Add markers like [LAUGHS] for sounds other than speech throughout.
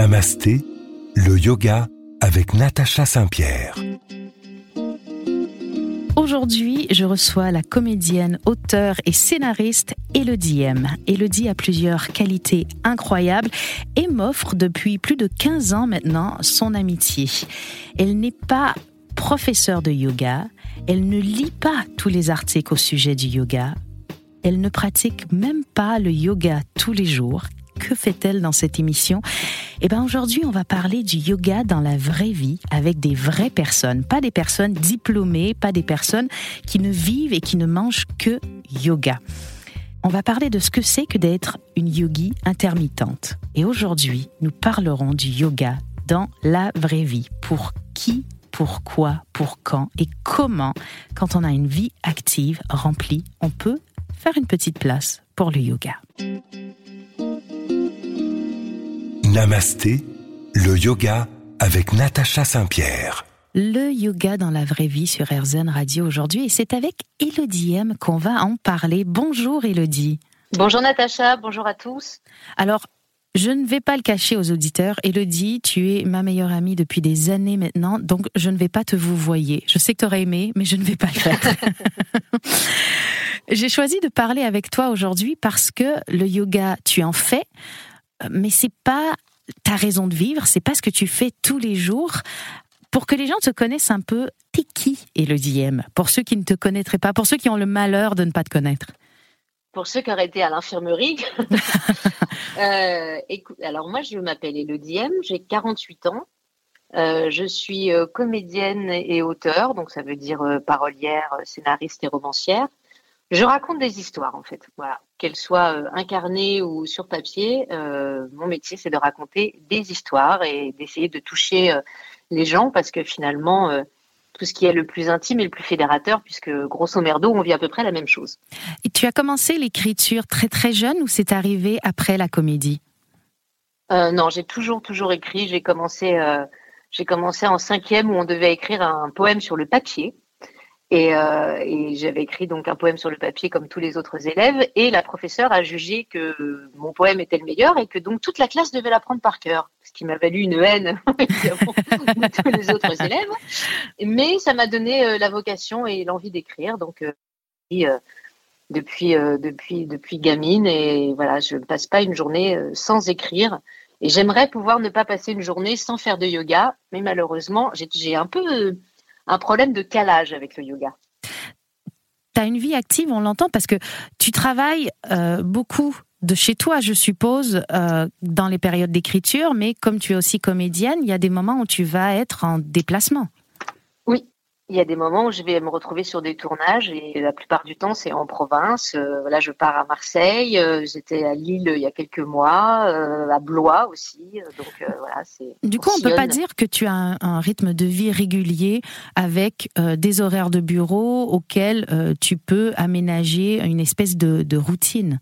Namasté, le yoga avec Natacha Saint-Pierre. Aujourd'hui, je reçois la comédienne, auteure et scénariste Elodie M. Elodie a plusieurs qualités incroyables et m'offre depuis plus de 15 ans maintenant son amitié. Elle n'est pas professeure de yoga, elle ne lit pas tous les articles au sujet du yoga, elle ne pratique même pas le yoga tous les jours. Que fait-elle dans cette émission? Eh bien aujourd'hui, on va parler du yoga dans la vraie vie avec des vraies personnes, pas des personnes diplômées, pas des personnes qui ne vivent et qui ne mangent que yoga. On va parler de ce que c'est que d'être une yogi intermittente. Et aujourd'hui, nous parlerons du yoga dans la vraie vie. Pour qui, pourquoi, pour quand et comment, quand on a une vie active, remplie, on peut faire une petite place pour le yoga. Namasté, le yoga avec Natacha Saint-Pierre. Le yoga dans la vraie vie sur RZN Radio aujourd'hui et c'est avec Elodie M qu'on va en parler. Bonjour Elodie. Bonjour Natacha, bonjour à tous. Alors, je ne vais pas le cacher aux auditeurs. Elodie, tu es ma meilleure amie depuis des années maintenant, donc je ne vais pas te vous voyer. Je sais que tu aurais aimé, mais je ne vais pas le faire. [LAUGHS] J'ai choisi de parler avec toi aujourd'hui parce que le yoga, tu en fais mais c'est pas ta raison de vivre, c'est pas ce que tu fais tous les jours. Pour que les gens te connaissent un peu, t'es qui, Elodie M? Pour ceux qui ne te connaîtraient pas, pour ceux qui ont le malheur de ne pas te connaître. Pour ceux qui auraient été à l'infirmerie, [LAUGHS] euh, alors moi je m'appelle Elodie M, j'ai 48 ans, euh, je suis euh, comédienne et auteur, donc ça veut dire parolière, scénariste et romancière. Je raconte des histoires en fait, voilà, qu'elles soient euh, incarnées ou sur papier. Euh, mon métier, c'est de raconter des histoires et d'essayer de toucher euh, les gens parce que finalement, tout ce qui est le plus intime est le plus fédérateur puisque grosso merdo, on vit à peu près la même chose. Et tu as commencé l'écriture très très jeune ou c'est arrivé après la comédie? Non, j'ai toujours toujours écrit. J'ai commencé j'ai commencé en cinquième où on devait écrire un poème sur le papier. Euh, et, j'avais écrit donc un poème sur le papier comme tous les autres élèves. Et la professeure a jugé que mon poème était le meilleur et que donc toute la classe devait l'apprendre par cœur. Ce qui m'a valu une haine [LAUGHS] de tous les autres élèves. Mais ça m'a donné euh, la vocation et l'envie d'écrire. Donc euh, depuis depuis depuis gamine et voilà, je ne passe pas une journée sans écrire. Et j'aimerais pouvoir ne pas passer une journée sans faire de yoga, mais malheureusement, j'ai un peu un problème de calage avec le yoga. Tu as une vie active, on l'entend, parce que tu travailles euh, beaucoup de chez toi, je suppose, euh, dans les périodes d'écriture, mais comme tu es aussi comédienne, il y a des moments où tu vas être en déplacement. Il y a des moments où je vais me retrouver sur des tournages et la plupart du temps c'est en province. Euh, là, je pars à Marseille. Euh, j'étais à Lille il y a quelques mois, euh, à Blois aussi. Donc voilà, c'est. Du coup, on, peut pas dire que tu as un, rythme de vie régulier avec des horaires de bureau auxquels tu peux aménager une espèce de, de routine?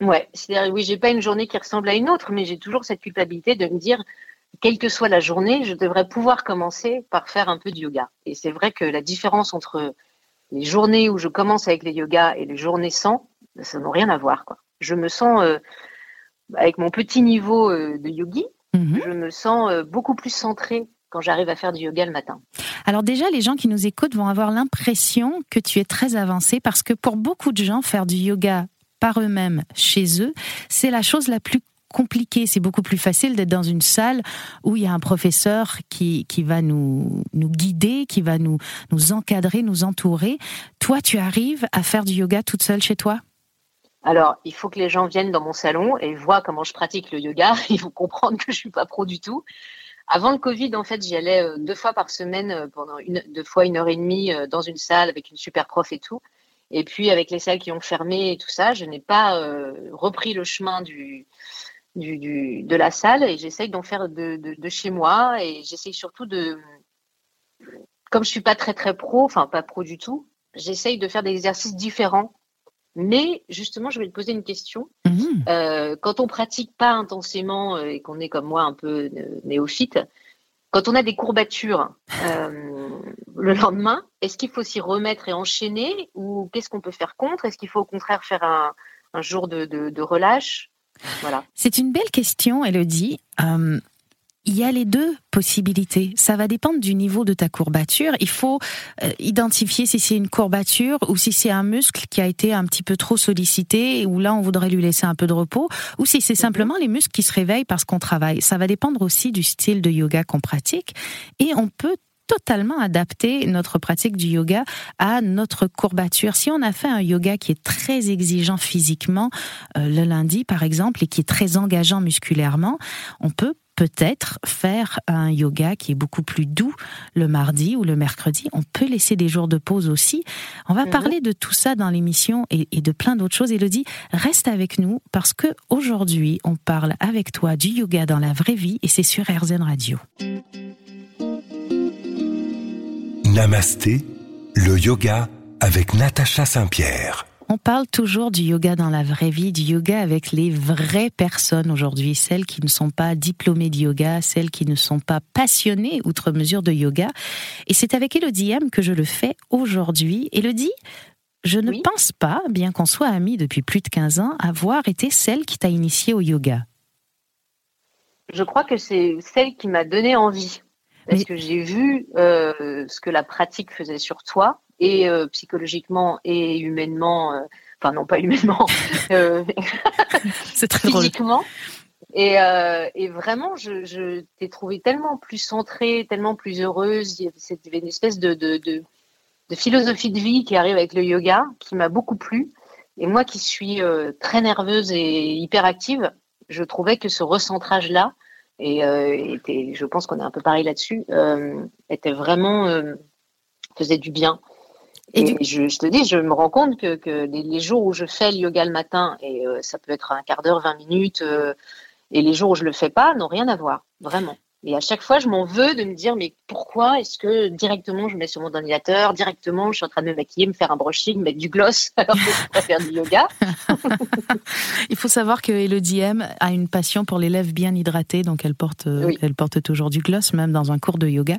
Ouais, c'est-à-dire oui, j'ai pas une journée qui ressemble à une autre, mais j'ai toujours cette culpabilité de me dire quelle que soit la journée, je devrais pouvoir commencer par faire un peu de yoga. Et c'est vrai que la différence entre les journées où je commence avec les yogas et les journées sans, ça n'a rien à voir. Quoi. Je me sens, euh, avec mon petit niveau euh, de yogi, mhm. je me sens euh, beaucoup plus centrée quand j'arrive à faire du yoga le matin. Alors déjà, les gens qui nous écoutent vont avoir l'impression que tu es très avancé parce que pour beaucoup de gens, faire du yoga par eux-mêmes chez eux, c'est la chose la plus compliqué. C'est beaucoup plus facile d'être dans une salle où il y a un professeur qui, qui va nous, nous guider, qui va nous, nous encadrer, nous entourer. Toi, tu arrives à faire du yoga toute seule chez toi? Alors, il faut que les gens viennent dans mon salon et voient comment je pratique le yoga. [LAUGHS] Ils vont comprendre que je suis pas pro du tout. Avant le Covid, en fait, j'y allais euh, deux fois par semaine euh, pendant une, deux fois une heure et demie euh, dans une salle avec une super prof et tout. Et puis, avec les salles qui ont fermé et tout ça, je n'ai pas repris le chemin du, du, de la salle et j'essaye d'en faire de, de, chez moi et j'essaye surtout de, comme je suis pas très très pro, enfin pas pro du tout, j'essaye de faire des exercices différents. Mais justement, je vais te poser une question. Mmh. Euh, quand on pratique pas intensément euh, et qu'on est comme moi un peu néophyte, quand on a des courbatures euh, le lendemain, est-ce qu'il faut s'y remettre et enchaîner ou qu'est-ce qu'on peut faire contre? Est-ce qu'il faut au contraire faire un, un jour de, de, de relâche c'est une belle question, Elodie. Euh, il y a les deux possibilités. Ça va dépendre du niveau de ta courbature. Il faut euh, identifier si c'est une courbature ou si c'est un muscle qui a été un petit peu trop sollicité et où là on voudrait lui laisser un peu de repos ou si c'est mhm. simplement les muscles qui se réveillent parce qu'on travaille. Ça va dépendre aussi du style de yoga qu'on pratique et on peut totalement adapter notre pratique du yoga à notre courbature. Si on a fait un yoga qui est très exigeant physiquement euh, le lundi par exemple et qui est très engageant musculairement, on peut peut-être faire un yoga qui est beaucoup plus doux le mardi ou le mercredi. On peut laisser des jours de pause aussi. On va mhm. parler de tout ça dans l'émission et, de plein d'autres choses. Elodie, reste avec nous parce que aujourd'hui, on parle avec toi du yoga dans la vraie vie et c'est sur RZN Radio. Namasté, le yoga avec Natacha Saint-Pierre. On parle toujours du yoga dans la vraie vie, du yoga avec les vraies personnes aujourd'hui, celles qui ne sont pas diplômées de yoga, celles qui ne sont pas passionnées outre mesure de yoga. Et c'est avec Elodie M que je le fais aujourd'hui. Elodie, je ne pense pas, bien qu'on soit amis depuis plus de 15 ans, avoir été celle qui t'a initiée au yoga. Je crois que c'est celle qui m'a donné envie. Parce que j'ai vu euh, ce que la pratique faisait sur toi et euh, psychologiquement et humainement, euh, enfin non pas humainement, [LAUGHS] c'est très physiquement. Et, et, vraiment, je, je t'ai trouvé tellement plus centrée, tellement plus heureuse. Il y avait une espèce de, de, de, de, philosophie de vie qui arrive avec le yoga, qui m'a beaucoup plu. Et moi, qui suis très nerveuse et hyperactive, je trouvais que ce recentrage-là, et était, je pense qu'on est un peu pareil là-dessus, était vraiment faisait du bien. Et, je, te dis, je me rends compte que, les, jours où je fais le yoga le matin, et euh, ça peut être un quart d'heure, 20 minutes, euh, et les jours où je le fais pas, n'ont rien à voir, vraiment. Et à chaque fois, je m'en veux de me dire, mais pourquoi est-ce que directement je mets sur mon ordinateur, directement je suis en train de me maquiller, me faire un brushing, mettre du gloss [LAUGHS] alors que je peux faire du yoga? [LAUGHS] Il faut savoir que Elodie M a une passion pour les lèvres bien hydratées, donc elle porte, euh, elle porte toujours du gloss, même dans un cours de yoga.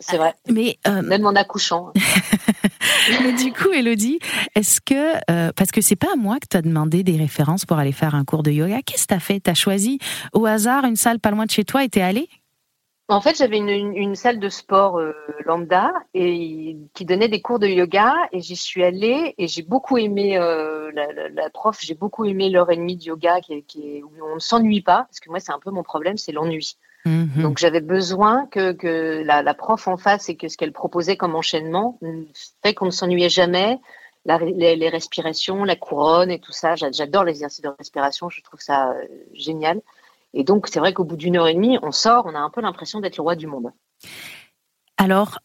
C'est vrai. Mais euh, même en accouchant. [LAUGHS] Mais du coup, Elodie, est-ce que euh, parce que c'est pas à moi que tu as demandé des références pour aller faire un cours de yoga, qu'est-ce que tu as fait? Tu as choisi au hasard une salle pas loin de chez toi et t'es allé en fait, j'avais une, salle de sport euh, lambda et qui donnait des cours de yoga et j'y suis allée et j'ai beaucoup aimé la, prof, j'ai beaucoup aimé l'heure et demie de yoga qui, qui où on ne s'ennuie pas parce que moi c'est un peu mon problème, c'est l'ennui. Mhm. Donc j'avais besoin que, que la, prof en face et que ce qu'elle proposait comme enchaînement fait qu'on ne s'ennuyait jamais. les, respirations, la couronne et tout ça, j'adore les exercices de respiration, je trouve ça euh, génial. Et donc c'est vrai qu'au bout d'une heure et demie, on sort, on a un peu l'impression d'être le roi du monde. Alors,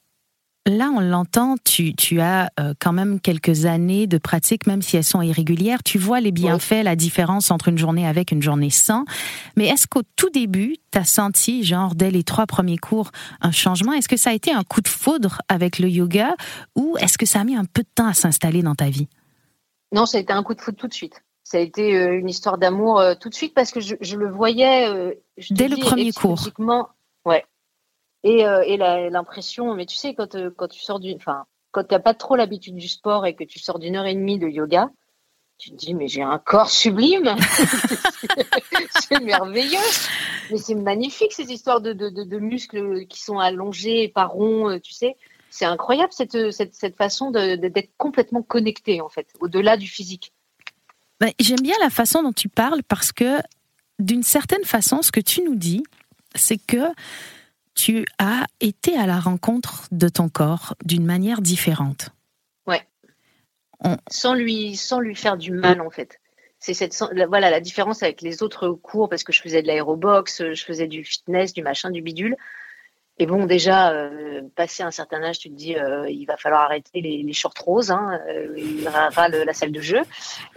Là, on l'entend, tu, as euh, quand même quelques années de pratique, même si elles sont irrégulières. Tu vois les bienfaits, la différence entre une journée avec une journée sans. Mais est-ce qu'au tout début, tu as senti, genre dès les trois premiers cours, un changement? Est-ce que ça a été un coup de foudre avec le yoga? Ou est-ce que ça a mis un peu de temps à s'installer dans ta vie? Non, ça a été un coup de foudre tout de suite. Ça a été euh, une histoire d'amour euh, tout de suite parce que je, le voyais. dès le premier cours. Ouais, et, euh, et l'impression, mais tu sais, quand, euh, quand tu sors du, enfin, quand tu n'as pas trop l'habitude du sport et que tu sors d'une heure et demie de yoga, tu te dis, mais j'ai un corps sublime, [LAUGHS] [LAUGHS] c'est merveilleux, mais c'est magnifique ces histoires de, de, de, muscles qui sont allongés et pas ronds, euh, tu sais. C'est incroyable cette, cette, cette façon d'être complètement connecté, en fait, au-delà du physique. Bah, j'aime bien la façon dont tu parles parce que, d'une certaine façon, ce que tu nous dis, c'est que tu as été à la rencontre de ton corps d'une manière différente. Ouais. Sans, lui, sans lui faire du mal, en fait. C'est cette, voilà, la différence avec les autres cours, parce que je faisais de l'aérobox, je faisais du fitness, du machin, du bidule. Et bon, déjà, euh, passé un certain âge, tu te dis, euh, il va falloir arrêter les, les shorts roses, hein, euh, il y aura la salle de jeu.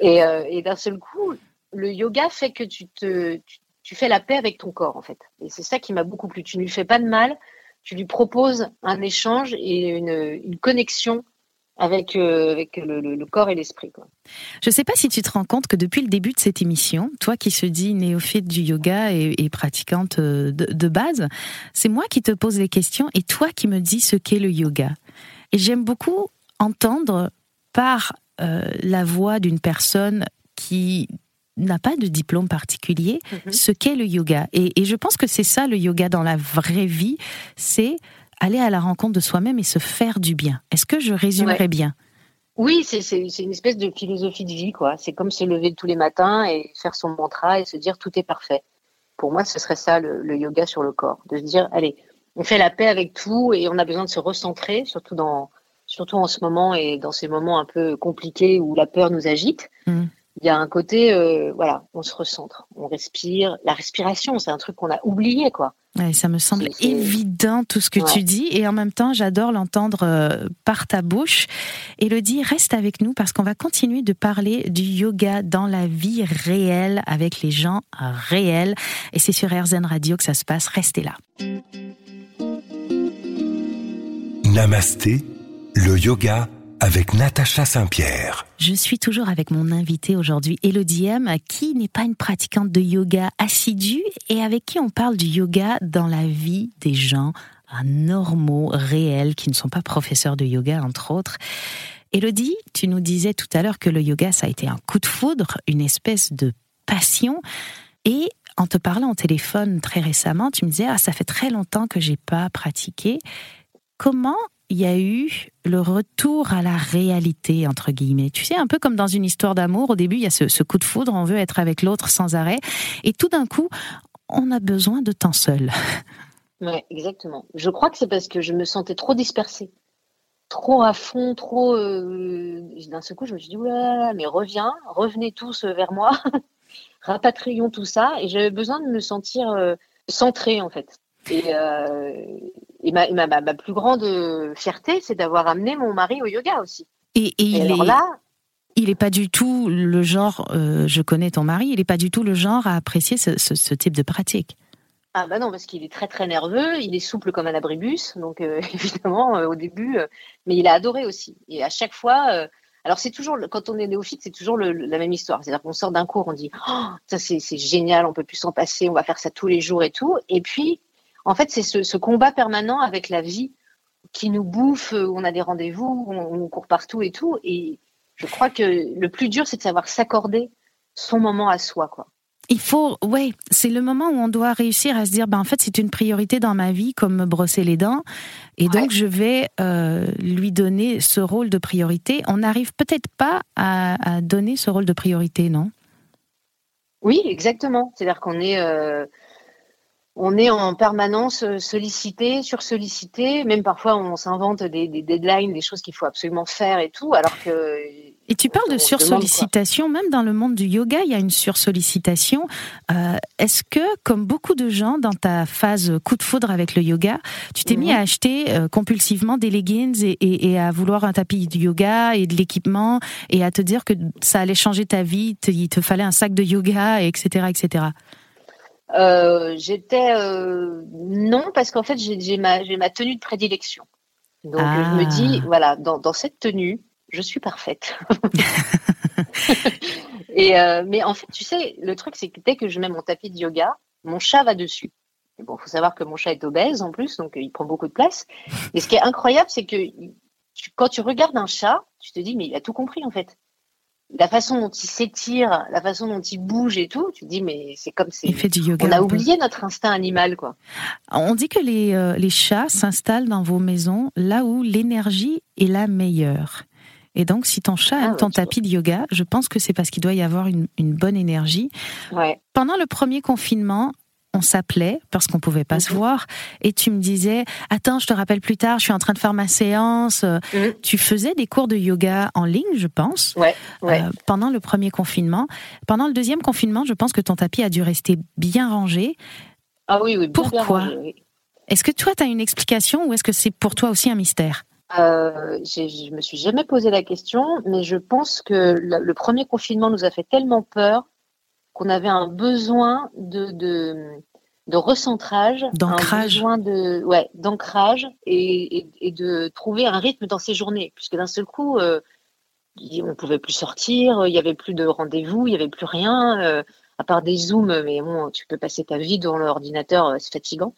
Et, et d'un seul coup, le yoga fait que tu te, tu fais la paix avec ton corps en fait. Et c'est ça qui m'a beaucoup plu. Tu ne lui fais pas de mal, tu lui proposes un échange et une, connexion avec, euh, avec le, corps et l'esprit. Je ne sais pas si tu te rends compte que depuis le début de cette émission, toi qui se dis néophyte du yoga et, pratiquante euh, de, base, c'est moi qui te pose les questions et toi qui me dis ce qu'est le yoga. Et j'aime beaucoup entendre par euh, la voix d'une personne qui n'a pas de diplôme particulier mhm. ce qu'est le yoga. Et, je pense que c'est ça le yoga dans la vraie vie, c'est aller à la rencontre de soi-même et se faire du bien. Est-ce que je résumerai bien? Oui, c'est une espèce de philosophie de vie, quoi. C'est comme se lever tous les matins et faire son mantra et se dire tout est parfait. Pour moi, ce serait ça le, yoga sur le corps, de se dire allez, on fait la paix avec tout et on a besoin de se recentrer, surtout dans surtout en ce moment et dans ces moments un peu compliqués où la peur nous agite. Mm il y a un côté, euh, voilà, on se recentre, on respire. La respiration, c'est un truc qu'on a oublié, quoi. ça me semble évident tout ce que tu dis, et en même temps, j'adore l'entendre euh, par ta bouche. Elodie, reste avec nous parce qu'on va continuer de parler du yoga dans la vie réelle avec les gens réels, et c'est sur RZN Radio que ça se passe. Restez là. Namasté, le yoga avec Natacha Saint-Pierre. Je suis toujours avec mon invité aujourd'hui, Elodie M, qui n'est pas une pratiquante de yoga assidue et avec qui on parle du yoga dans la vie des gens normaux, réels, qui ne sont pas professeurs de yoga, entre autres. Elodie, tu nous disais tout à l'heure que le yoga, ça a été un coup de foudre, une espèce de passion. Et en te parlant au téléphone très récemment, tu me disais, ah, ça fait très longtemps que j'ai pas pratiqué. Comment il y a eu le retour à la réalité, entre guillemets. Tu sais, un peu comme dans une histoire d'amour, au début, il y a ce, coup de foudre, on veut être avec l'autre sans arrêt, et tout d'un coup, on a besoin de temps seul. Oui, exactement. Je crois que c'est parce que je me sentais trop dispersée, trop à fond, trop. Euh, d'un seul coup, je me suis dit, oulala, mais reviens, revenez tous vers moi, [LAUGHS] rapatrions tout ça, et j'avais besoin de me sentir euh, centrée, en fait. Et, euh, et ma, ma, ma, plus grande fierté, c'est d'avoir amené mon mari au yoga aussi. Et, il est... là, il n'est pas du tout le genre, euh, je connais ton mari, il n'est pas du tout le genre à apprécier ce, type de pratique. Ah bah non, parce qu'il est très très nerveux, il est souple comme un abribus, donc euh, [LAUGHS] évidemment au début, mais il a adoré aussi. Et à chaque fois, alors c'est toujours, quand on est néophyte, c'est toujours la même histoire. C'est-à-dire qu'on sort d'un cours, on dit, oh, ça c'est génial, on peut plus s'en passer, on va faire ça tous les jours et tout. Et puis en fait, c'est ce, combat permanent avec la vie qui nous bouffe, euh, on a des rendez-vous, on, court partout et tout. Et je crois que le plus dur, c'est de savoir s'accorder son moment à soi, quoi. Il faut, ouais, c'est le moment où on doit réussir à se dire, ben en fait, c'est une priorité dans ma vie, comme me brosser les dents, et donc je vais euh, lui donner ce rôle de priorité. On n'arrive peut-être pas à, donner ce rôle de priorité, non? Oui, exactement. C'est-à-dire qu'on est, euh, on est en permanence euh, sollicité, sursollicité, même parfois on s'invente des, deadlines, des choses qu'il faut absolument faire et tout, alors que... Et tu parles de sursollicitation, même dans le monde du yoga, il y a une sursollicitation. Euh, est-ce que, comme beaucoup de gens dans ta phase coup de foudre avec le yoga, tu t'es mis mhm. à acheter euh, compulsivement des leggings et, à vouloir un tapis de yoga et de l'équipement et à te dire que ça allait changer ta vie, il te fallait un sac de yoga, etc., etc. Euh, j'étais euh, non parce qu'en fait j'ai ma, ma tenue de prédilection. Donc je me dis ah. voilà dans, dans, cette tenue je suis parfaite. [LAUGHS] et euh, mais en fait tu sais le truc c'est que dès que je mets mon tapis de yoga mon chat va dessus. bon faut savoir que mon chat est obèse en plus donc il prend beaucoup de place. Et ce qui est incroyable c'est que quand tu regardes un chat tu te dis mais il a tout compris en fait la façon dont il s'étire, la façon dont il bouge et tout, tu te dis mais c'est comme c'est. fait du yoga. On a oublié notre instinct animal quoi. On dit que les, euh, les chats s'installent dans vos maisons là où l'énergie est la meilleure. Et donc, si ton chat aime ah, ton tapis de yoga, je pense que c'est parce qu'il doit y avoir une, une bonne énergie. Ouais. Pendant le premier confinement, on s'appelait parce qu'on pouvait pas se mhm. voir. Et tu me disais attends je te rappelle plus tard je suis en train de faire ma séance. Mhm. tu faisais des cours de yoga en ligne je pense ouais, euh, pendant le premier confinement. Pendant le deuxième confinement je pense que ton tapis a dû rester bien rangé. Ah oui oui pourquoi est-ce que toi tu as une explication ou est-ce que c'est pour toi aussi un mystère euh, je me suis jamais posé la question, mais je pense que le premier confinement nous a fait tellement peur qu'on avait un besoin de, de, recentrage, d'ancrage, besoin de ouais d'ancrage et, et, de trouver un rythme dans ces journées, puisque d'un seul coup, euh, on pouvait plus sortir, il y avait plus de rendez-vous, il y avait plus rien euh, à part des zooms, mais bon, tu peux passer ta vie devant l'ordinateur, euh, c'est fatigant.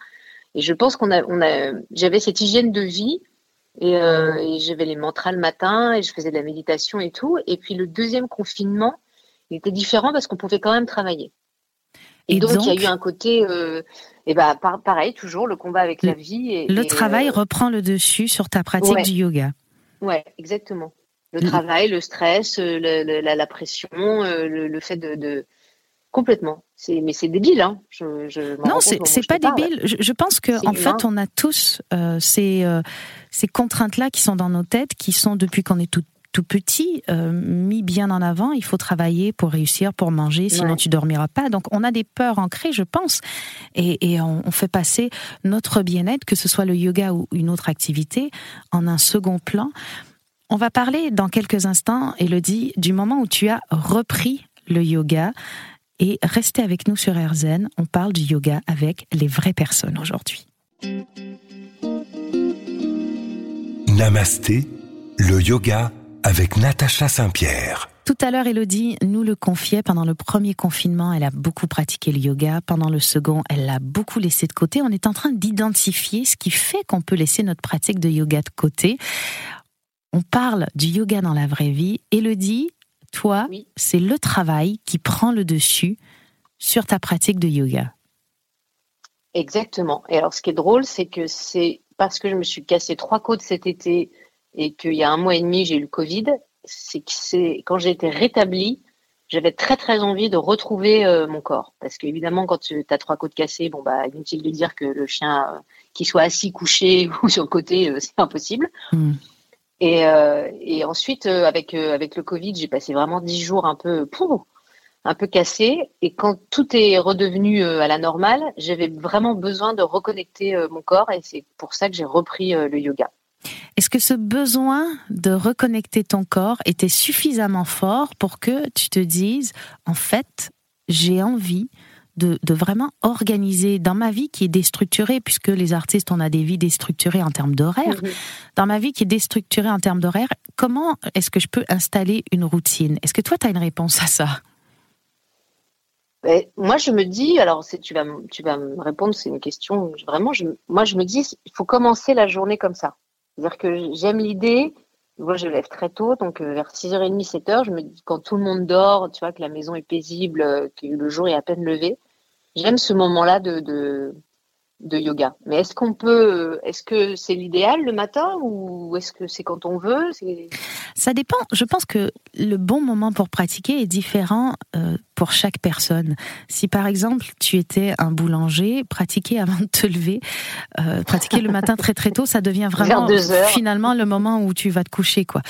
Et je pense qu'on a, on a, j'avais cette hygiène de vie et, et j'avais les mantras le matin et je faisais de la méditation et tout. Et puis le deuxième confinement Il était différent parce qu'on pouvait quand même travailler. Et, donc, il y a eu un côté, euh, et bah, pareil, toujours le combat avec la vie. Et, le travail euh, reprend le dessus sur ta pratique du yoga. Ouais, exactement. Le travail, le stress, euh, la, pression, le, fait de, complètement. Mais c'est débile, hein. Je, non, c'est pas débile. Je, pense que en fait, on a tous ces, ces contraintes-là qui sont dans nos têtes, qui sont depuis qu'on est tout tout petit, euh, mis bien en avant, il faut travailler pour réussir, pour manger, sinon tu dormiras pas. Donc on a des peurs ancrées, je pense, et, on, fait passer notre bien-être, que ce soit le yoga ou une autre activité, en un second plan. On va parler dans quelques instants, Elodie, du moment où tu as repris le yoga. Et restez avec nous sur RZN, on parle du yoga avec les vraies personnes aujourd'hui. Namasté, le yoga avec Natacha Saint-Pierre. Tout à l'heure, Elodie nous le confiait, pendant le premier confinement, elle a beaucoup pratiqué le yoga. Pendant le second, elle l'a beaucoup laissé de côté. On est en train d'identifier ce qui fait qu'on peut laisser notre pratique de yoga de côté. On parle du yoga dans la vraie vie. Elodie, toi, c'est le travail qui prend le dessus sur ta pratique de yoga. Exactement. Et alors, ce qui est drôle, c'est que c'est parce que je me suis cassé trois côtes cet été et qu'il y a un mois et demi, j'ai eu le Covid, c'est que c'est quand j'ai été rétablie, j'avais très très envie de retrouver euh, mon corps. Parce qu'évidemment, quand tu as trois côtes cassées, bon bah inutile de dire que le chien euh, qui soit assis, couché [LAUGHS] ou sur le côté, euh, c'est impossible. Hmm. Et, et, ensuite, avec avec le Covid, j'ai passé vraiment dix jours un peu pour un peu cassé. Et quand tout est redevenu à la normale, j'avais vraiment besoin de reconnecter mon corps et c'est pour ça que j'ai repris le yoga. Est-ce que ce besoin de reconnecter ton corps était suffisamment fort pour que tu te dises, en fait, j'ai envie de, vraiment organiser dans ma vie qui est déstructurée, puisque les artistes, on a des vies déstructurées en termes d'horaire. Mhm. Dans ma vie qui est déstructurée en termes d'horaire, comment est-ce que je peux installer une routine? Est-ce que toi, tu as une réponse à ça? Ben, moi, je me dis, alors tu vas, tu vas me répondre, c'est une question, vraiment, moi, je me dis, il faut commencer la journée comme ça. C'est-à-dire que j'aime l'idée. Moi, je lève très tôt, donc euh, vers 6h30, 7h, je me dis quand tout le monde dort, tu vois, que la maison est paisible, euh, que le jour est à peine levé. J'aime ce moment-là de, de yoga. Mais est-ce qu'on peut, est-ce que c'est l'idéal le matin ou est-ce que c'est quand on veut? Ça dépend. Je pense que le bon moment pour pratiquer est différent euh, pour chaque personne. Si par exemple tu étais un boulanger, pratiquer [LAUGHS] avant de te lever, euh, pratiquer le matin très très tôt, ça devient vraiment finalement le moment où tu vas te coucher, quoi.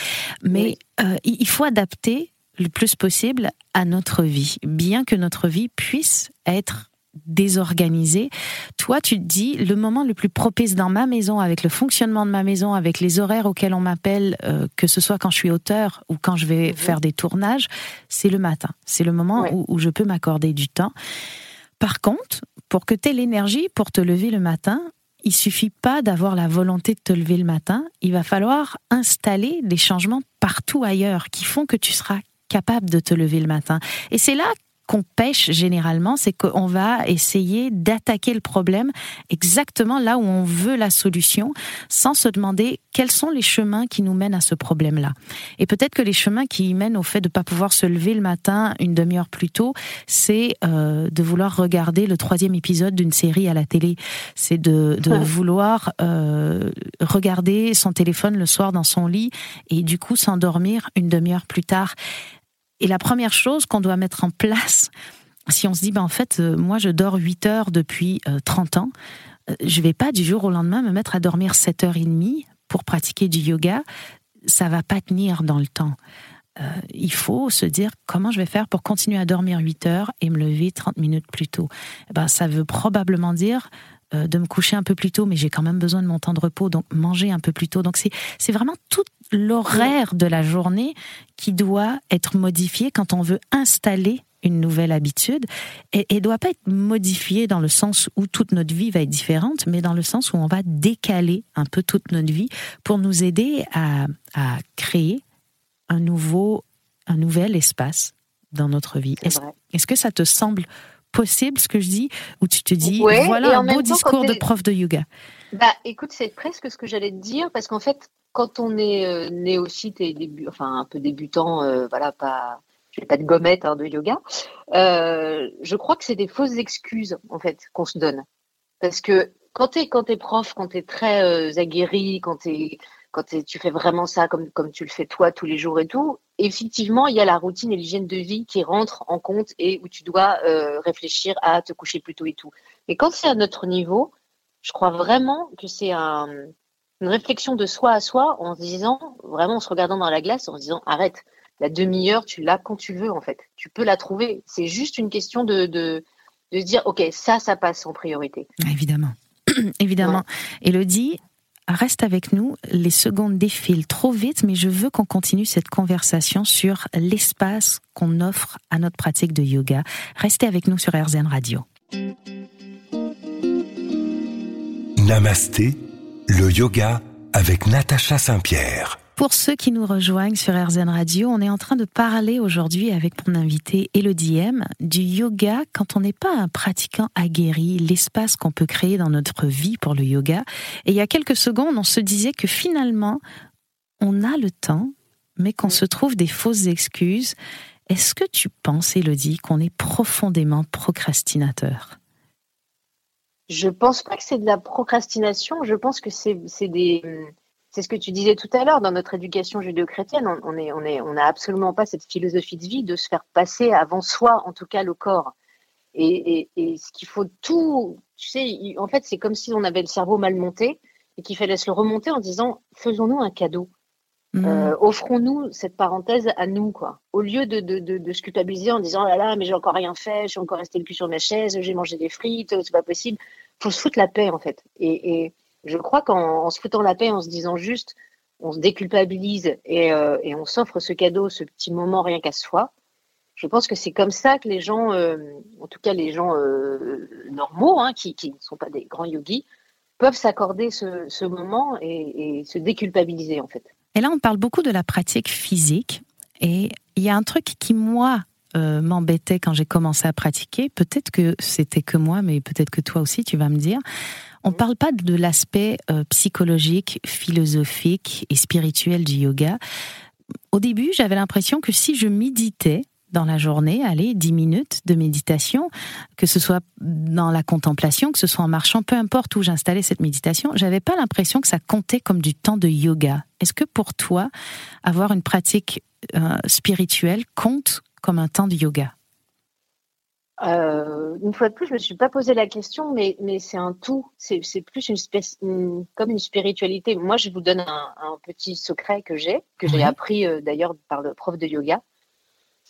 Mais euh, il faut adapter le plus possible à notre vie, bien que notre vie puisse être désorganisé. Toi, tu te dis, le moment le plus propice dans ma maison, avec le fonctionnement de ma maison, avec les horaires auxquels on m'appelle, euh, que ce soit quand je suis auteur ou quand je vais mhm. faire des tournages, c'est le matin. C'est le moment où, je peux m'accorder du temps. Par contre, pour que tu aies l'énergie pour te lever le matin, il suffit pas d'avoir la volonté de te lever le matin, il va falloir installer des changements partout ailleurs qui font que tu seras capable de te lever le matin. Et c'est là qu'on pêche généralement, c'est qu'on va essayer d'attaquer le problème exactement là où on veut la solution, sans se demander quels sont les chemins qui nous mènent à ce problème-là. Et peut-être que les chemins qui mènent au fait de ne pas pouvoir se lever le matin une demi-heure plus tôt, c'est euh, de vouloir regarder le troisième épisode d'une série à la télé. C'est de, vouloir euh, regarder son téléphone le soir dans son lit et du coup s'endormir une demi-heure plus tard. Et la première chose qu'on doit mettre en place, si on se dit, ben en fait, euh, moi je dors 8 heures depuis 30 euh, ans, euh, je vais pas du jour au lendemain me mettre à dormir 7 heures et demie pour pratiquer du yoga, ça va pas tenir dans le temps. il faut se dire comment je vais faire pour continuer à dormir 8 heures et me lever 30 minutes plus tôt. Eh ben, ça veut probablement dire de me coucher un peu plus tôt, mais j'ai quand même besoin de mon temps de repos, donc manger un peu plus tôt. Donc c'est vraiment tout l'horaire de la journée qui doit être modifié quand on veut installer une nouvelle habitude. Et, ne doit pas être modifié dans le sens où toute notre vie va être différente, mais dans le sens où on va décaler un peu toute notre vie pour nous aider à, créer un nouveau, un nouvel espace dans notre vie. Est-ce que ça te semble possible ce que je dis ou tu te dis voilà un beau discours de prof de yoga? Bah écoute c'est presque ce que j'allais te dire parce qu'en fait quand on est euh, néophyte et début, enfin un peu débutant, euh, voilà, pas je n'ai pas de gommette hein, de yoga. Euh, je crois que c'est des fausses excuses en fait qu'on se donne, parce que quand tu es quand es prof, quand tu es très euh, aguerri, quand tu quand tu fais vraiment ça comme, comme tu le fais toi tous les jours et tout, effectivement, il y a la routine et l'hygiène de vie qui rentrent en compte et où tu dois euh, réfléchir à te coucher plus tôt et tout. Mais quand c'est à notre niveau, je crois vraiment que c'est un, une réflexion de soi à soi en se disant, vraiment en se regardant dans la glace, en se disant arrête, la demi-heure, tu l'as quand tu veux en fait. Tu peux la trouver. C'est juste une question de, de, de dire ok, ça, ça passe en priorité. Évidemment. [CLEARS THROAT] Évidemment. Elodie, reste avec nous. Les secondes défilent trop vite, mais je veux qu'on continue cette conversation sur l'espace qu'on offre à notre pratique de yoga. Restez avec nous sur RZN Radio. Namasté, le yoga avec Natacha Saint-Pierre. Pour ceux qui nous rejoignent sur RZN Radio, on est en train de parler aujourd'hui avec mon invité Elodie M du yoga quand on n'est pas un pratiquant aguerri, l'espace qu'on peut créer dans notre vie pour le yoga. Et il y a quelques secondes, on se disait que finalement, on a le temps, mais qu'on se trouve des fausses excuses. Est-ce que tu penses, Elodie, qu'on est profondément procrastinateur? Je pense pas que c'est de la procrastination. Je pense que c'est des c'est ce que tu disais tout à l'heure dans notre éducation judéo-chrétienne. On n'a on est, on absolument pas cette philosophie de vie de se faire passer avant soi, en tout cas le corps. Et, ce qu'il faut tout, tu sais, en fait, c'est comme si on avait le cerveau mal monté et qu'il fallait se le remonter en disant faisons-nous un cadeau. Mmh. Euh, offrons-nous cette parenthèse à nous, quoi. Au lieu de, de, se culpabiliser en disant oh là là, mais j'ai encore rien fait, je suis encore resté le cul sur ma chaise, j'ai mangé des frites, c'est pas possible. Faut se foutre la paix, en fait. et je crois qu'en se foutant la paix, en se disant juste, on se déculpabilise et, euh, et on s'offre ce cadeau, ce petit moment rien qu'à soi. Je pense que c'est comme ça que les gens, euh, en tout cas les gens euh, normaux, hein, qui, qui, ne sont pas des grands yogis, peuvent s'accorder ce, ce, moment et, et, se déculpabiliser en fait. Et là, on parle beaucoup de la pratique physique. Et il y a un truc qui, moi, m'embêtait quand j'ai commencé à pratiquer. Peut-être que c'était que moi, mais peut-être que toi aussi, tu vas me dire. On ne parle pas de l'aspect euh, psychologique, philosophique et spirituel du yoga. Au début, j'avais l'impression que si je méditais dans la journée, allez, 10 minutes de méditation, que ce soit dans la contemplation, que ce soit en marchant, peu importe où j'installais cette méditation, j'avais pas l'impression que ça comptait comme du temps de yoga. Est-ce que pour toi, avoir une pratique euh, spirituelle compte comme un temps de yoga? Euh, une fois de plus, je me suis pas posé la question, mais, mais c'est un tout. C'est plus une, comme une spiritualité. Moi, je vous donne un, petit secret que j'ai, que j'ai appris euh, d'ailleurs par le prof de yoga.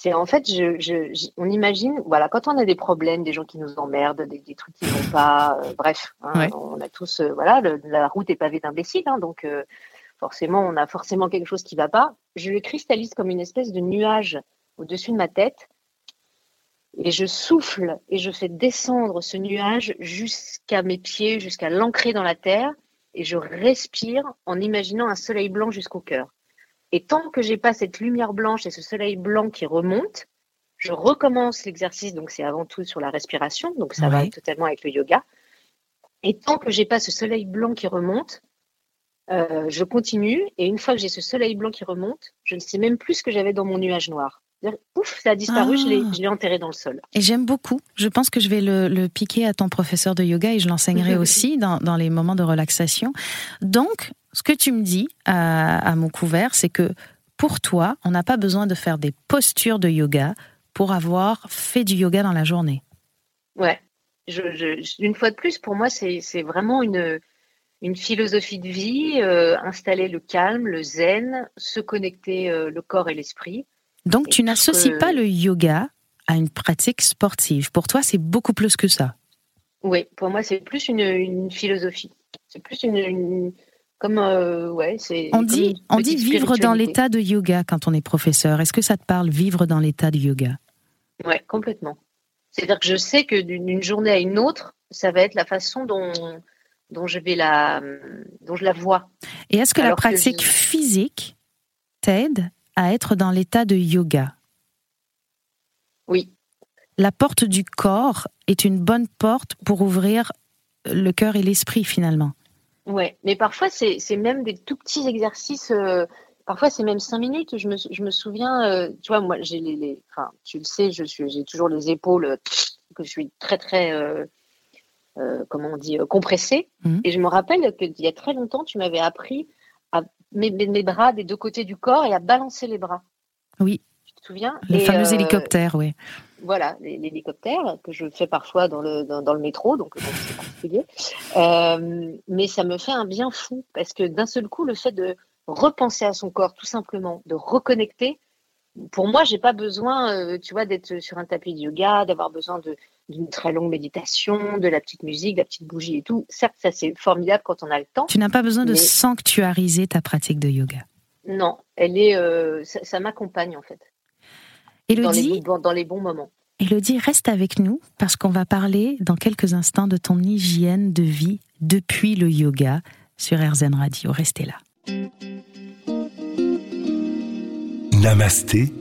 C'est en fait, je, on imagine, voilà, quand on a des problèmes, des gens qui nous emmerdent, des, trucs qui vont pas, euh, bref, hein, on a tous, voilà, la route est pavée d'imbéciles, hein, donc forcément, on a forcément quelque chose qui va pas. Je le cristallise comme une espèce de nuage au-dessus de ma tête et je souffle et je fais descendre ce nuage jusqu'à mes pieds, jusqu'à l'ancrer dans la terre, et je respire en imaginant un soleil blanc jusqu'au cœur. Et tant que j'ai pas cette lumière blanche et ce soleil blanc qui remonte, je recommence l'exercice. Donc c'est avant tout sur la respiration, donc ça va totalement avec le yoga. Et tant que j'ai pas ce soleil blanc qui remonte, euh, je continue. Et une fois que j'ai ce soleil blanc qui remonte, je ne sais même plus ce que j'avais dans mon nuage noir. Ouf, ça a disparu, ah. je l'ai enterré dans le sol. Et j'aime beaucoup. Je pense que je vais le, piquer à ton professeur de yoga et je l'enseignerai [LAUGHS] aussi dans, dans, les moments de relaxation. Donc, ce que tu me dis à, à mon couvert, c'est que pour toi, on n'a pas besoin de faire des postures de yoga pour avoir fait du yoga dans la journée. Ouais. Je, une fois de plus, pour moi, c'est vraiment une, une philosophie de vie, euh, installer le calme, le zen, se connecter euh, le corps et l'esprit. Donc tu n'associes pas le yoga à une pratique sportive. Pour toi, c'est beaucoup plus que ça. Oui, pour moi, c'est plus une, philosophie. C'est plus une, comme euh, ouais, c'est. On dit, on dit vivre dans l'état de yoga quand on est professeur. Est-ce que ça te parle vivre dans l'état de yoga? Oui, complètement. C'est-à-dire que je sais que d'une journée à une autre, ça va être la façon dont dont je vais la dont je la vois. Et est-ce que la pratique physique t'aide à être dans l'état de yoga. Oui. La porte du corps est une bonne porte pour ouvrir le cœur et l'esprit finalement. Oui, mais parfois c'est même des tout petits exercices. Euh, Parfois, c'est même cinq minutes. Je me, je me souviens, euh, tu vois, moi, j'ai les, les, enfin, tu le sais, je suis, j'ai toujours les épaules euh, que je suis très, très, euh, comment on dit, compressée. Mhm. Et je me rappelle qu'il y a très longtemps, tu m'avais appris à mes, mes, bras des deux côtés du corps et à balancer les bras. Oui. Tu te souviens? Le Et, fameux euh, hélicoptère, oui. Voilà, les- l'hélicoptère que je fais parfois dans le, dans, dans le métro, donc c'est particulier. [LAUGHS] Euh, mais ça me fait un bien fou parce que d'un seul coup, le fait de repenser à son corps, tout simplement, de reconnecter. Pour moi, j'ai pas besoin, euh, tu vois, d'être sur un tapis de yoga, d'avoir besoin de d'une très longue méditation, de la petite musique, de la petite bougie et tout. Certes, ça c'est formidable quand on a le temps. Tu n'as pas besoin de sanctuariser ta pratique de yoga. Non, elle est, euh, ça, ça m'accompagne en fait dans les, Elodie, bons- dans les bons moments. Elodie, reste avec nous parce qu'on va parler dans quelques instants de ton hygiène de vie depuis le yoga sur RZN Radio. Restez là. Namasté,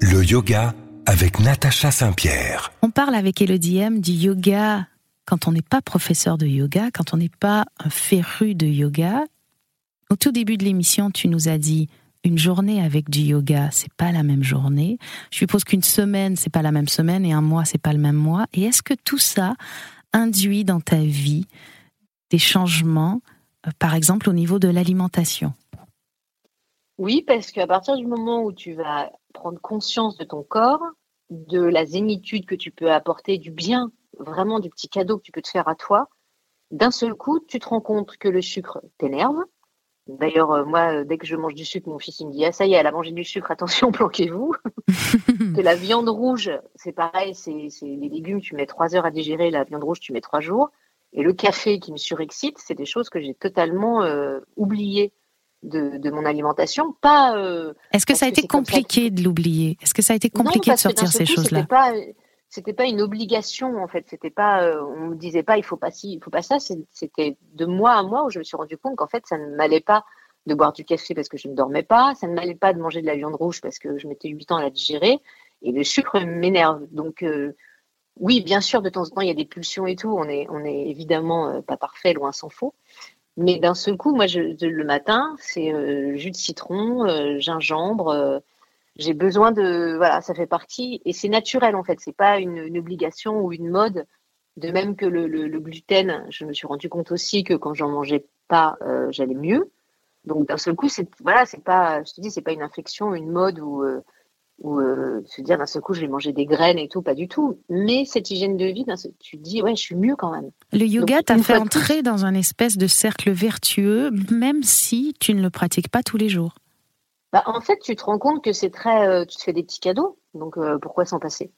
le yoga avec Natacha Saint-Pierre. On parle avec Elodie M du yoga quand on n'est pas professeur de yoga, quand on n'est pas un féru de yoga. Au tout début de l'émission, tu nous as dit une journée avec du yoga, c'est pas la même journée. Je suppose qu'une semaine, c'est pas la même semaine et un mois, c'est pas le même mois. Et est-ce que tout ça induit dans ta vie des changements, euh, par exemple au niveau de l'alimentation? Oui, parce qu'à partir du moment où tu vas prendre conscience de ton corps, de la zénitude que tu peux apporter, du bien, vraiment du petit cadeau que tu peux te faire à toi, d'un seul coup, tu te rends compte que le sucre t'énerve. D'ailleurs, euh, moi, euh, dès que je mange du sucre, mon fils il me dit Ah, ça y est, elle a mangé du sucre, attention, [LAUGHS] planquez-vous. [LAUGHS] que la viande rouge, c'est pareil, c'est c'est les légumes, tu mets trois heures à digérer, la viande rouge, tu mets trois jours. Et le café qui me surexcite, c'est des choses que j'ai totalement euh, oubliées de, de mon alimentation. Pas. euh, Est-ce que ça a été compliqué de l'oublier? Est-ce que ça a été compliqué de sortir ces choses-là C'était pas, c'était pas une obligation en fait. C'était pas, euh, on me disait pas il faut pas ci, il faut pas ça. C'était de mois à mois où je me suis rendu compte qu'en fait ça ne m'allait pas de boire du café parce que je ne dormais pas, ça ne m'allait pas de manger de la viande rouge parce que je mettais 8 ans à la digérer et le sucre m'énerve. Donc euh, oui, bien sûr, de temps en temps il y a des pulsions et tout. On est, on est évidemment euh, pas parfait, loin s'en faut. Mais d'un seul coup, moi, je, le matin, c'est euh, jus de citron, euh, gingembre. euh, j'ai besoin de voilà ça fait partie et c'est naturel en fait c'est pas une, obligation ou une mode de même que le, gluten je me suis rendu compte aussi que quand j'en mangeais pas euh, j'allais mieux donc d'un seul coup c'est voilà c'est pas je te dis c'est pas une infection une mode ou ou euh, se dire d'un seul coup je vais manger des graines et tout pas du tout. Mais cette hygiène de vie seul- tu te dis ouais je suis mieux quand même. Le yoga t'a fait entrer dans un espèce de cercle vertueux, même si tu ne le pratiques pas tous les jours. bah, en fait tu te rends compte que c'est très euh, tu te fais des petits cadeaux. Donc euh, pourquoi s'en passer?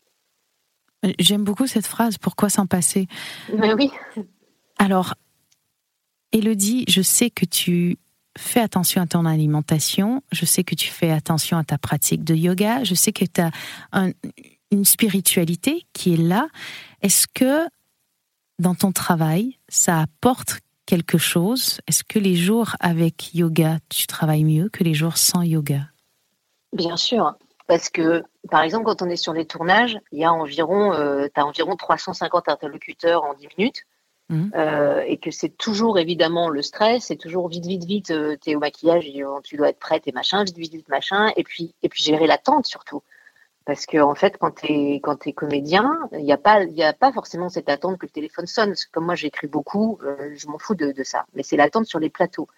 J'aime beaucoup cette phrase, pourquoi s'en passer? Mais oui. Alors, Elodie, je sais que tu fais attention à ton alimentation, je sais que tu fais attention à ta pratique de yoga, je sais que tu as un- une spiritualité qui est là. Est-ce que dans ton travail, ça apporte quelque chose? Est-ce que les jours avec yoga, tu travailles mieux que les jours sans yoga? Bien sûr, parce que par exemple, quand on est sur les tournages, il y a environ, euh, as environ 350 interlocuteurs en 10 minutes, Mhm. euh, et que c'est toujours évidemment le stress, c'est toujours vite, vite, vite, tu es au maquillage, euh, tu dois être prête et machin, vite, vite, vite, machin, et puis, et puis gérer l'attente surtout. Parce que en fait, quand tu es, quand es comédien, il n'y a, pas- il a pas forcément cette attente que le téléphone sonne. Parce que comme moi, j'écris beaucoup, euh, je m'en fous de, de ça. Mais c'est l'attente sur les plateaux.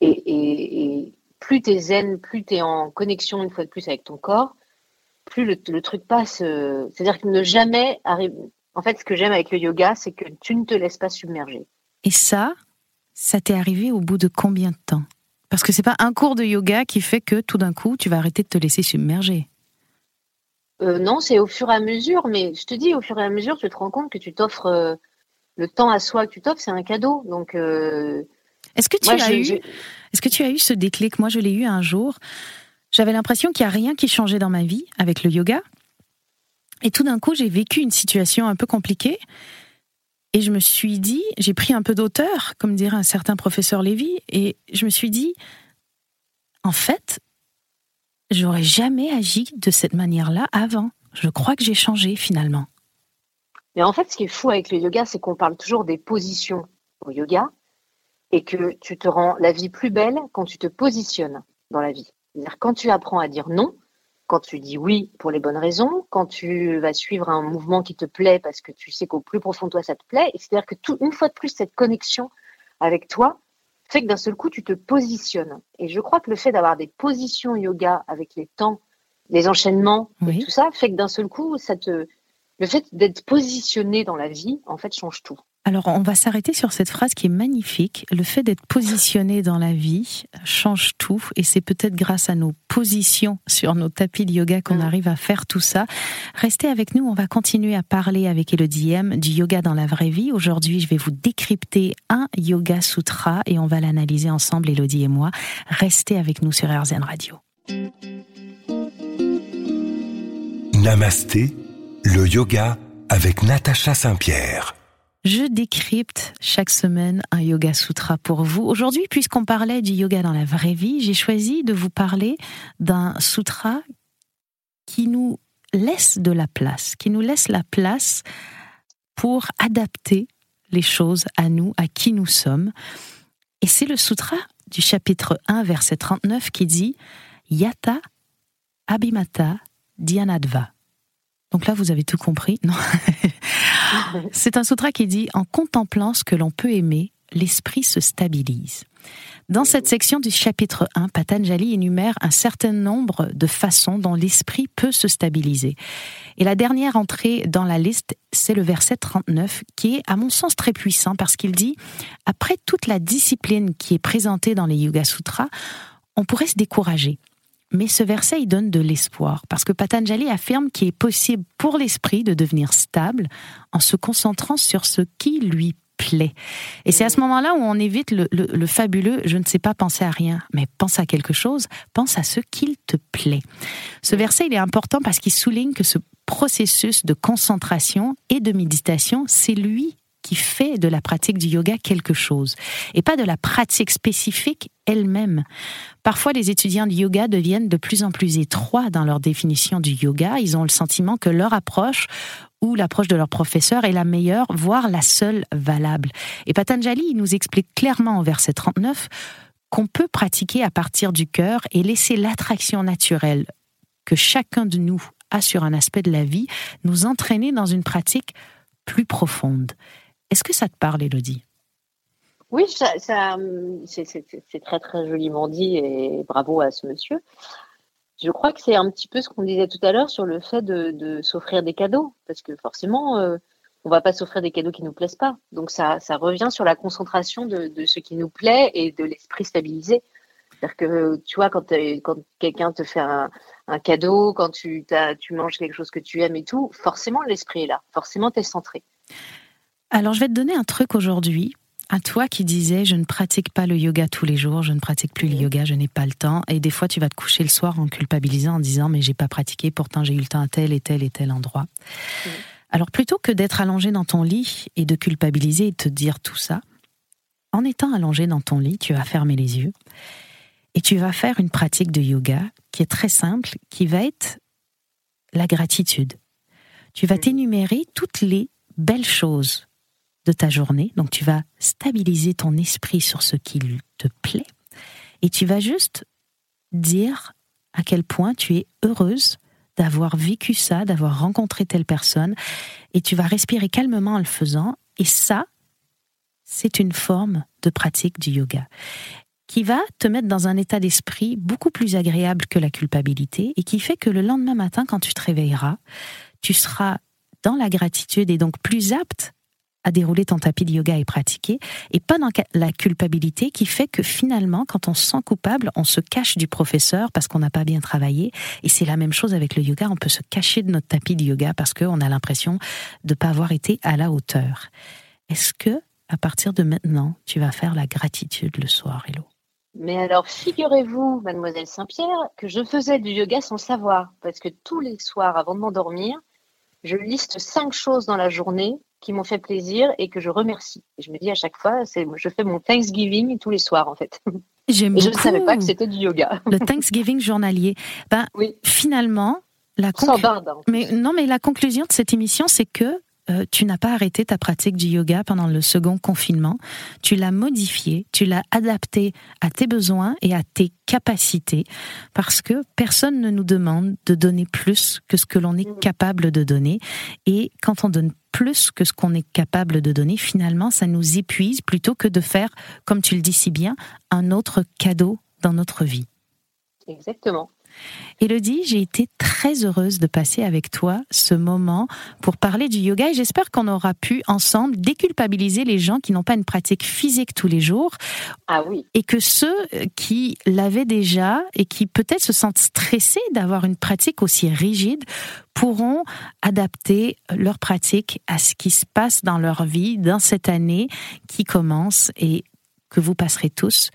Et, et, et plus tu es zen, plus tu es en connexion une fois de plus avec ton corps, plus le, le truc passe. euh, C'est-à-dire que ne jamais arriver. En fait, ce que j'aime avec le yoga, c'est que tu ne te laisses pas submerger. Et ça, ça t'est arrivé au bout de combien de temps? Parce que c'est pas un cours de yoga qui fait que tout d'un coup, tu vas arrêter de te laisser submerger. Euh, non, c'est au fur et à mesure, mais je te dis, au fur et à mesure, tu te rends compte que tu t'offres euh, le temps à soi que tu t'offres, c'est un cadeau. Donc, euh, Est-ce que tu moi, as eu Est-ce que tu as eu ce déclic? Moi, je l'ai eu un jour. J'avais l'impression qu'il n'y a rien qui changeait dans ma vie avec le yoga. Et tout d'un coup, j'ai vécu une situation un peu compliquée. Et je me suis dit, j'ai pris un peu d'auteur, comme dirait un certain professeur Lévy, et je me suis dit, en fait, j'aurais jamais agi de cette manière-là avant. Je crois que j'ai changé finalement. Mais en fait, ce qui est fou avec le yoga, c'est qu'on parle toujours des positions au yoga et que tu te rends la vie plus belle quand tu te positionnes dans la vie. C'est-à-dire quand tu apprends à dire non, quand tu dis oui pour les bonnes raisons, quand tu vas suivre un mouvement qui te plaît parce que tu sais qu'au plus profond de toi ça te plaît, c'est-à-dire que tout, une fois de plus cette connexion avec toi fait que d'un seul coup tu te positionnes. Et je crois que le fait d'avoir des positions yoga avec les temps, les enchaînements, et tout ça fait que d'un seul coup ça te, le fait d'être positionné dans la vie en fait change tout. Alors, on va s'arrêter sur cette phrase qui est magnifique. Le fait d'être positionné dans la vie change tout, et c'est peut-être grâce à nos positions sur nos tapis de yoga qu'on mm. arrive à faire tout ça. Restez avec nous, on va continuer à parler avec Elodie M du yoga dans la vraie vie. Aujourd'hui, je vais vous décrypter un yoga sutra et on va l'analyser ensemble, Elodie et moi. Restez avec nous sur RZN Radio. Namasté, le yoga avec Natacha Saint-Pierre. Je décrypte chaque semaine un yoga sutra pour vous. Aujourd'hui, puisqu'on parlait du yoga dans la vraie vie, j'ai choisi de vous parler d'un sutra qui nous laisse de la place, qui nous laisse la place pour adapter les choses à nous, à qui nous sommes. Et c'est le sutra du chapitre 1, verset 39 qui dit Yata Abhimata Dhyanadva. Donc là, vous avez tout compris. Non? [LAUGHS] [GASPS] C'est un sutra qui dit En contemplant ce que l'on peut aimer, l'esprit se stabilise. Dans cette section du chapitre 1, Patanjali énumère un certain nombre de façons dont l'esprit peut se stabiliser. Et la dernière entrée dans la liste, c'est le verset 39, qui est à mon sens très puissant parce qu'il dit, après toute la discipline qui est présentée dans les Yoga Sutras, on pourrait se décourager. Mais ce verset, il donne de l'espoir, parce que Patanjali affirme qu'il est possible pour l'esprit de devenir stable en se concentrant sur ce qui lui plaît. Et c'est à ce moment-là où on évite le, fabuleux je ne sais pas penser à rien, mais pense à quelque chose, pense à ce qu'il te plaît. Ce verset, il est important parce qu'il souligne que ce processus de concentration et de méditation, c'est lui qui fait de la pratique du yoga quelque chose, et pas de la pratique spécifique elle-même. Parfois, les étudiants de yoga deviennent de plus en plus étroits dans leur définition du yoga. Ils ont le sentiment que leur approche ou l'approche de leur professeur est la meilleure, voire la seule valable. Et Patanjali nous explique clairement au verset 39 qu'on peut pratiquer à partir du cœur et laisser l'attraction naturelle que chacun de nous a sur un aspect de la vie nous entraîner dans une pratique plus profonde. Est-ce que ça te parle, Elodie Oui, ça, c'est très très joliment dit et bravo à ce monsieur. Je crois que c'est un petit peu ce qu'on disait tout à l'heure sur le fait de, s'offrir des cadeaux, parce que forcément, euh, on va pas s'offrir des cadeaux qui nous plaisent pas. Donc ça, ça revient sur la concentration de, ce qui nous plaît et de l'esprit stabilisé. C'est-à-dire que tu vois, quand, quand quelqu'un te fait un, cadeau, quand tu, tu manges quelque chose que tu aimes et tout, forcément l'esprit est là, forcément tu es centré. Alors, je vais te donner un truc aujourd'hui. À toi qui disais, je ne pratique pas le yoga tous les jours, je ne pratique plus le yoga, je n'ai pas le temps. Et des fois, tu vas te coucher le soir en culpabilisant, en disant, mais j'ai pas pratiqué, pourtant j'ai eu le temps à tel et tel et tel endroit. Alors, plutôt que d'être allongé dans ton lit et de culpabiliser et de te dire tout ça, en étant allongé dans ton lit, tu vas fermer les yeux et tu vas faire une pratique de yoga qui est très simple, qui va être la gratitude. Tu vas t'énumérer toutes les belles choses de ta journée. Donc tu vas stabiliser ton esprit sur ce qui te plaît. Et tu vas juste dire à quel point tu es heureuse d'avoir vécu ça, d'avoir rencontré telle personne. Et tu vas respirer calmement en le faisant. Et ça c'est une forme de pratique du yoga qui va te mettre dans un état d'esprit beaucoup plus agréable que la culpabilité et qui fait que le lendemain matin quand tu te réveilleras, tu seras dans la gratitude et donc plus apte à dérouler ton tapis de yoga et pratiquer, et pas dans la culpabilité qui fait que finalement, quand on se sent coupable, on se cache du professeur parce qu'on n'a pas bien travaillé. Et c'est la même chose avec le yoga, on peut se cacher de notre tapis de yoga parce qu'on a l'impression de ne pas avoir été à la hauteur. Est-ce que, à partir de maintenant, tu vas faire la gratitude le soir, Hello? Mais alors, figurez-vous, mademoiselle Saint-Pierre, que je faisais du yoga sans savoir, parce que tous les soirs, avant de m'endormir, je liste cinq choses dans la journée qui m'ont fait plaisir et que je remercie. Et je me dis à chaque fois, c'est, je fais mon Thanksgiving tous les soirs en fait. J'aime et je ne savais pas que c'était du yoga. Le Thanksgiving journalier. Ben, oui. Finalement, la conclusion. Mais non, mais la conclusion de cette émission, c'est que euh, tu n'as pas arrêté ta pratique du yoga pendant le second confinement. Tu l'as modifié, tu l'as adapté à tes besoins et à tes capacités parce que personne ne nous demande de donner plus que ce que l'on est capable de donner. Et quand on donne plus que ce qu'on est capable de donner, finalement, ça nous épuise plutôt que de faire, comme tu le dis si bien, un autre cadeau dans notre vie. Exactement. Elodie, j'ai été très heureuse de passer avec toi ce moment pour parler du yoga et j'espère qu'on aura pu ensemble déculpabiliser les gens qui n'ont pas une pratique physique tous les jours. Ah oui. Et que ceux qui l'avaient déjà et qui peut-être se sentent stressés d'avoir une pratique aussi rigide pourront adapter leur pratique à ce qui se passe dans leur vie dans cette année qui commence et que vous passerez tous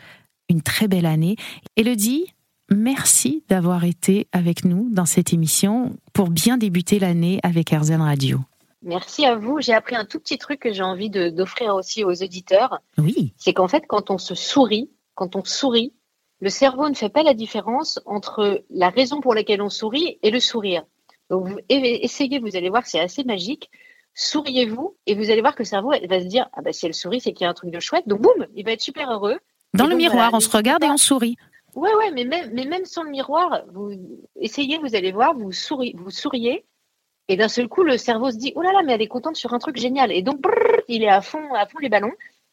une très belle année. Elodie, merci d'avoir été avec nous dans cette émission pour bien débuter l'année avec Erzen Radio. Merci à vous. J'ai appris un tout petit truc que j'ai envie d'offrir aussi aux auditeurs. Oui. C'est qu'en fait, quand on se sourit, quand on sourit, le cerveau ne fait pas la différence entre la raison pour laquelle on sourit et le sourire. Donc, vous essayez, vous allez voir, c'est assez magique. Souriez-vous et vous allez voir que le cerveau va se dire Ah bah si elle sourit, c'est qu'il y a un truc de chouette. Donc, boum, il va être super heureux. Dans le miroir, on se regarde et on sourit. Ouais, ouais, mais même, mais même sans le miroir, vous essayez, vous allez voir, vous, souriez, vous souriez, et d'un seul coup, le cerveau se dit, oh là là, mais elle est contente sur un truc génial. Et donc, il est à fond, à fond les ballons,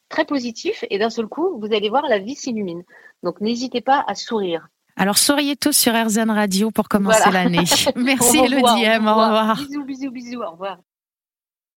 très positif, et d'un seul coup, vous allez voir, la vie s'illumine. Donc, n'hésitez pas à sourire. Alors, souriez tous sur RZN Radio pour commencer l'année. [LAUGHS] Merci, Elodie. Au revoir. Bisous, bisous, bisous. Au revoir.